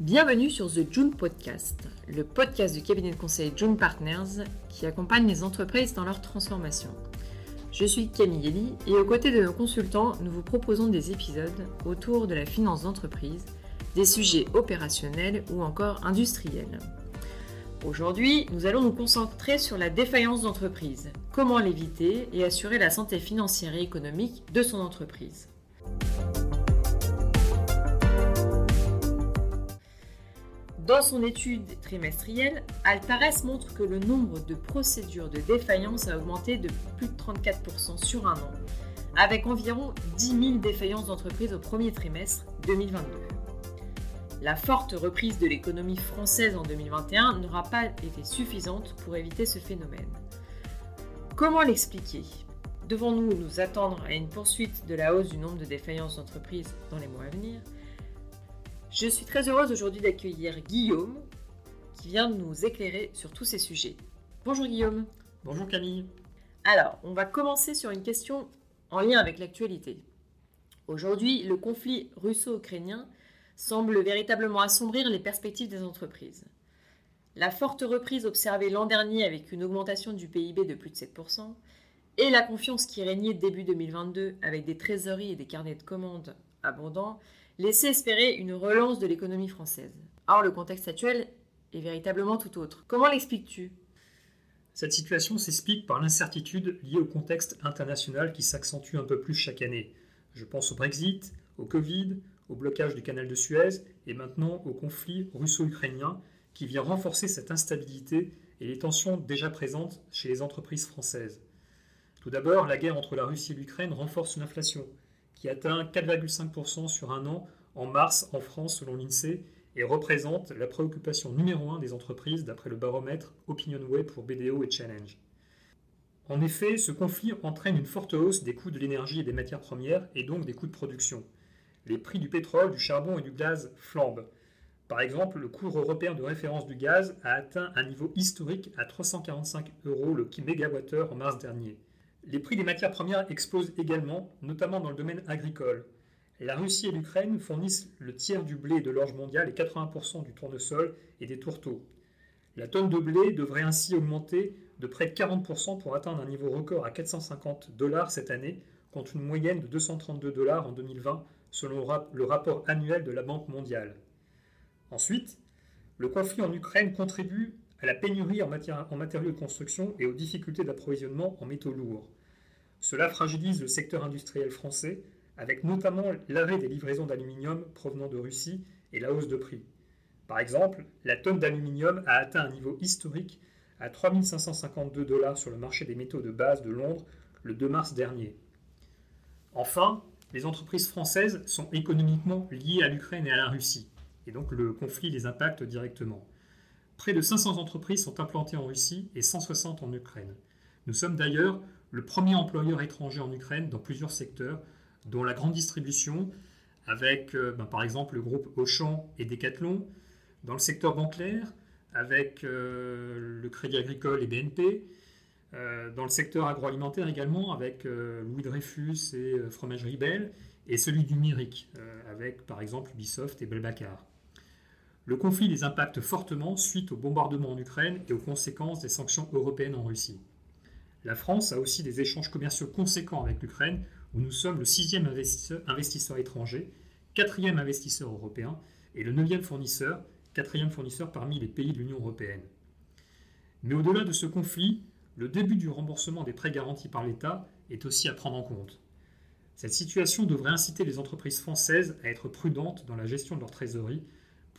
Bienvenue sur The June Podcast, le podcast du cabinet de conseil June Partners qui accompagne les entreprises dans leur transformation. Je suis Camille Eli et aux côtés de nos consultants, nous vous proposons des épisodes autour de la finance d'entreprise, des sujets opérationnels ou encore industriels. Aujourd'hui, nous allons nous concentrer sur la défaillance d'entreprise, comment l'éviter et assurer la santé financière et économique de son entreprise. Dans son étude trimestrielle, Altares montre que le nombre de procédures de défaillance a augmenté de plus de 34% sur un an, avec environ 10 000 défaillances d'entreprises au premier trimestre 2022. La forte reprise de l'économie française en 2021 n'aura pas été suffisante pour éviter ce phénomène. Comment l'expliquer? Devons-nous nous attendre à une poursuite de la hausse du nombre de défaillances d'entreprises dans les mois à venir? Je suis très heureuse aujourd'hui d'accueillir Guillaume qui vient de nous éclairer sur tous ces sujets. Bonjour Guillaume. Bonjour Camille. Alors, on va commencer sur une question en lien avec l'actualité. Aujourd'hui, le conflit russo-ukrainien semble véritablement assombrir les perspectives des entreprises. La forte reprise observée l'an dernier avec une augmentation du PIB de plus de 7%, et la confiance qui régnait début 2022 avec des trésoreries et des carnets de commandes abondants laisser espérer une relance de l'économie française. Or, le contexte actuel est véritablement tout autre. Comment l'expliques-tu? Cette situation s'explique par l'incertitude liée au contexte international qui s'accentue un peu plus chaque année. Je pense au Brexit, au Covid, au blocage du canal de Suez et maintenant au conflit russo-ukrainien qui vient renforcer cette instabilité et les tensions déjà présentes chez les entreprises françaises. Tout d'abord, la guerre entre la Russie et l'Ukraine renforce l'inflation, qui atteint 4,5% sur un an en mars en France selon l'INSEE et représente la préoccupation numéro un des entreprises d'après le baromètre OpinionWay pour BDO et Challenge. En effet, ce conflit entraîne une forte hausse des coûts de l'énergie et des matières premières et donc des coûts de production. Les prix du pétrole, du charbon et du gaz flambent. Par exemple, le cours européen de référence du gaz a atteint un niveau historique à 345 euros le mégawattheure en mars dernier. Les prix des matières premières explosent également, notamment dans le domaine agricole. La Russie et l'Ukraine fournissent le tiers du blé de l'orge mondiale et 80% du tournesol et des tourteaux. La tonne de blé devrait ainsi augmenter de près de 40% pour atteindre un niveau record à 450 dollars cette année, contre une moyenne de 232 dollars en 2020, selon le rapport annuel de la Banque mondiale. Ensuite, le conflit en Ukraine contribue à la pénurie en, matériaux de construction et aux difficultés d'approvisionnement en métaux lourds. Cela fragilise le secteur industriel français, avec notamment l'arrêt des livraisons d'aluminium provenant de Russie et la hausse de prix. Par exemple, la tonne d'aluminium a atteint un niveau historique à 3552 dollars sur le marché des métaux de base de Londres le 2 mars dernier. Enfin, les entreprises françaises sont économiquement liées à l'Ukraine et à la Russie, et donc le conflit les impacte directement. Près de 500 entreprises sont implantées en Russie et 160 en Ukraine. Nous sommes d'ailleurs le premier employeur étranger en Ukraine dans plusieurs secteurs, dont la grande distribution, avec euh, ben, par exemple le groupe Auchan et Decathlon, dans le secteur bancaire, avec euh, le Crédit Agricole et BNP, euh, dans le secteur agroalimentaire également, avec Louis Dreyfus et Fromagerie Belle, et celui du numérique, avec par exemple Ubisoft et Belbacar. Le conflit les impacte fortement suite au bombardement en Ukraine et aux conséquences des sanctions européennes en Russie. La France a aussi des échanges commerciaux conséquents avec l'Ukraine, où nous sommes le sixième investisseur, investisseur étranger, quatrième investisseur européen et le neuvième fournisseur, quatrième fournisseur parmi les pays de l'Union européenne. Mais au-delà de ce conflit, le début du remboursement des prêts garantis par l'État est aussi à prendre en compte. Cette situation devrait inciter les entreprises françaises à être prudentes dans la gestion de leur trésorerie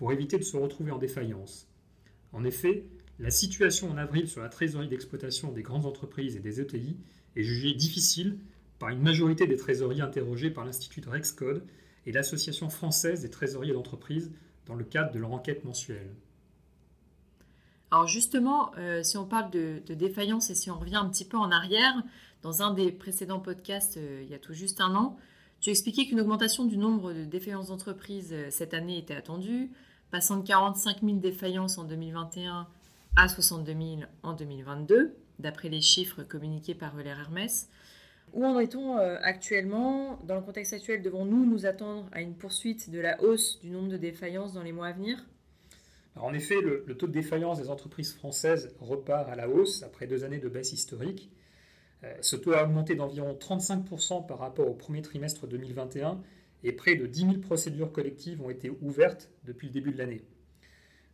pour éviter de se retrouver en défaillance. En effet, la situation en avril sur la trésorerie d'exploitation des grandes entreprises et des ETI est jugée difficile par une majorité des trésoriers interrogés par l'Institut Rexcode et l'Association française des trésoriers d'entreprise dans le cadre de leur enquête mensuelle. Alors justement, euh, si on parle de, défaillance et si on revient un petit peu en arrière, dans un des précédents podcasts, euh, il y a tout juste un an, tu expliquais qu'une augmentation du nombre de défaillances d'entreprises euh, cette année était attendue, passant de 45 000 défaillances en 2021 à 62 000 en 2022, d'après les chiffres communiqués par Euler Hermès. Où en est-on actuellement? Dans le contexte actuel, devons-nous nous attendre à une poursuite de la hausse du nombre de défaillances dans les mois à venir? En effet, le, taux de défaillance des entreprises françaises repart à la hausse après deux années de baisse historique. Euh, ce taux a augmenté d'environ 35% par rapport au premier trimestre 2021 et près de 10 000 procédures collectives ont été ouvertes depuis le début de l'année.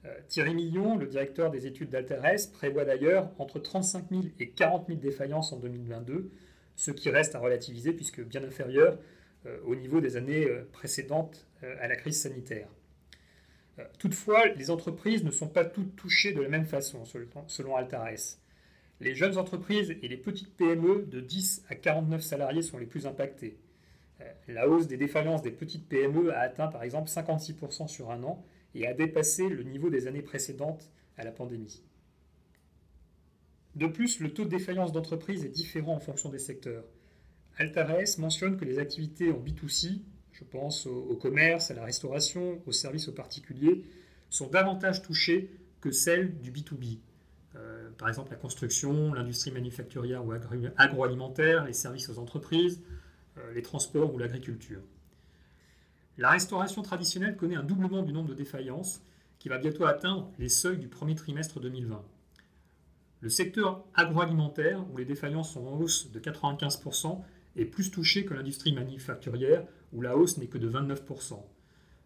Euh, Thierry Millon, le directeur des études d'Alteres, prévoit d'ailleurs entre 35 000 et 40 000 défaillances en 2022, ce qui reste à relativiser puisque bien inférieur euh, au niveau des années précédentes à la crise sanitaire. Euh, toutefois, les entreprises ne sont pas toutes touchées de la même façon, selon Altares. Les jeunes entreprises et les petites PME de 10 à 49 salariés sont les plus impactées. Euh, la hausse des défaillances des petites PME a atteint par exemple 56% sur un an et a dépassé le niveau des années précédentes à la pandémie. De plus, le taux de défaillance d'entreprise est différent en fonction des secteurs. Altares mentionne que les activités en B2C je pense au, commerce, à la restauration, aux services aux particuliers, sont davantage touchées que celles du B2B. Euh, par exemple, la construction, l'industrie manufacturière ou agroalimentaire, les services aux entreprises, les transports ou l'agriculture. La restauration traditionnelle connaît un doublement du nombre de défaillances qui va bientôt atteindre les seuils du premier trimestre 2020. Le secteur agroalimentaire, où les défaillances sont en hausse de 95%, est plus touché que l'industrie manufacturière, où la hausse n'est que de 29%.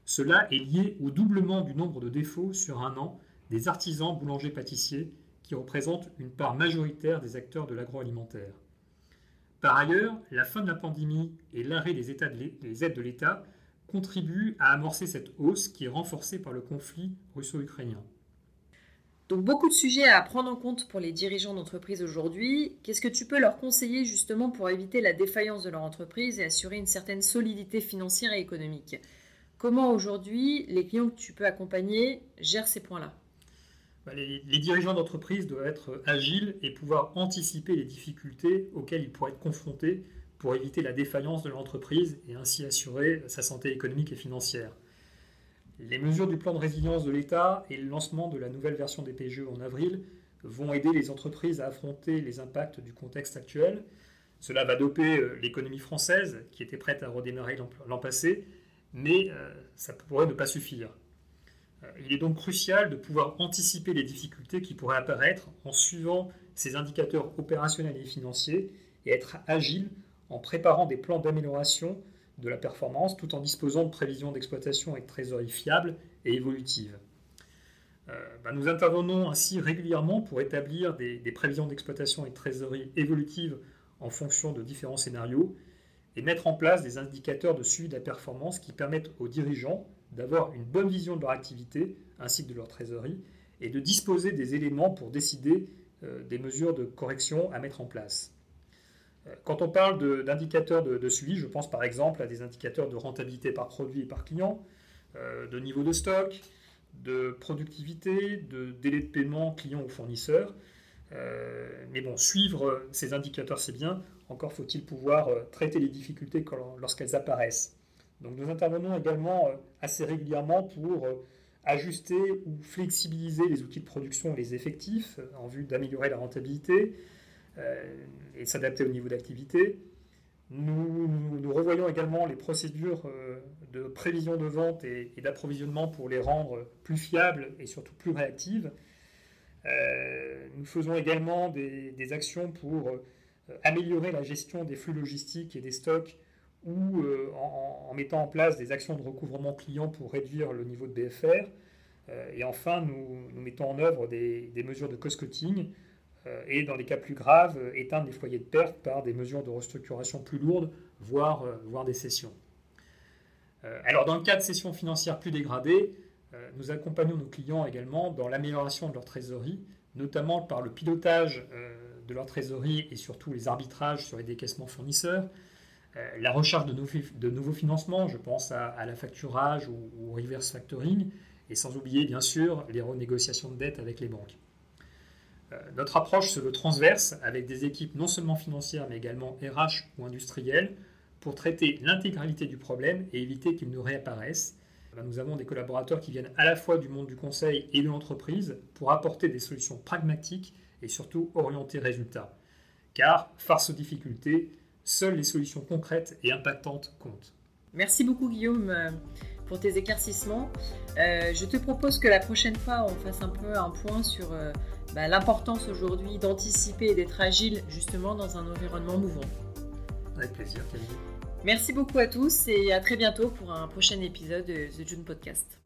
Cela est lié au doublement du nombre de défauts sur un an des artisans boulangers-pâtissiers, qui représentent une part majoritaire des acteurs de l'agroalimentaire. Par ailleurs, la fin de la pandémie et l'arrêt des, des aides de l'État contribuent à amorcer cette hausse qui est renforcée par le conflit russo-ukrainien. Donc beaucoup de sujets à prendre en compte pour les dirigeants d'entreprise aujourd'hui. Qu'est-ce que tu peux leur conseiller justement pour éviter la défaillance de leur entreprise et assurer une certaine solidité financière et économique? Comment aujourd'hui les clients que tu peux accompagner gèrent ces points-là? Les, les, dirigeants d'entreprise doivent être agiles et pouvoir anticiper les difficultés auxquelles ils pourraient être confrontés pour éviter la défaillance de l'entreprise et ainsi assurer sa santé économique et financière. Les mesures du plan de résilience de l'État et le lancement de la nouvelle version des PGE en avril vont aider les entreprises à affronter les impacts du contexte actuel. Cela va doper euh, l'économie française, qui était prête à redémarrer l'an passé, mais euh, ça pourrait ne pas suffire. Euh, il est donc crucial de pouvoir anticiper les difficultés qui pourraient apparaître en suivant ces indicateurs opérationnels et financiers et être agile en préparant des plans d'amélioration de la performance tout en disposant de prévisions d'exploitation et de trésorerie fiables et évolutives. Euh, bah, nous intervenons ainsi régulièrement pour établir des, prévisions d'exploitation et de trésorerie évolutives en fonction de différents scénarios et mettre en place des indicateurs de suivi de la performance qui permettent aux dirigeants d'avoir une bonne vision de leur activité ainsi que de leur trésorerie et de disposer des éléments pour décider euh, des mesures de correction à mettre en place. Euh, quand on parle d'indicateurs de, suivi, je pense par exemple à des indicateurs de rentabilité par produit et par client, euh, de niveau de stock, de productivité, de délai de paiement client ou fournisseur. Mais bon, suivre ces indicateurs, c'est bien. Encore faut-il pouvoir traiter les difficultés lorsqu'elles apparaissent. Nous intervenons également assez régulièrement pour ajuster ou flexibiliser les outils de production et les effectifs en vue d'améliorer la rentabilité, euh, et s'adapter au niveau d'activité. Nous, revoyons également les procédures euh, de prévision de vente et, d'approvisionnement pour les rendre plus fiables et surtout plus réactives. Euh, nous faisons également des, actions pour améliorer la gestion des flux logistiques et des stocks ou en, mettant en place des actions de recouvrement client pour réduire le niveau de BFR. et enfin, nous, mettons en œuvre des, des mesures de cost-cutting euh, et dans les cas plus graves, euh, éteindre les foyers de perte par des mesures de restructuration plus lourdes, voire, euh, voire des cessions. alors dans le cas de cessions financières plus dégradées, nous accompagnons nos clients également dans l'amélioration de leur trésorerie, notamment par le pilotage de leur trésorerie et surtout les arbitrages sur les décaissements fournisseurs, la recherche de, nouveaux financements, je pense à, la facturage ou, au reverse factoring, et sans oublier bien sûr les renégociations de dettes avec les banques. Euh, notre approche se veut transverse avec des équipes non seulement financières mais également RH ou industrielles pour traiter l'intégralité du problème et éviter qu'il ne réapparaisse. Euh, nous avons des collaborateurs qui viennent à la fois du monde du conseil et de l'entreprise pour apporter des solutions pragmatiques et surtout orientées résultats. Car, face aux difficultés, Seules les solutions concrètes et impactantes comptent. Merci beaucoup Guillaume euh, pour tes éclaircissements. Euh, je te propose que la prochaine fois, on fasse un peu un point sur euh, bah, l'importance aujourd'hui d'anticiper et d'être agile justement dans un environnement mouvant. Avec plaisir, Camille. Merci beaucoup à tous et à très bientôt pour un prochain épisode de The June Podcast.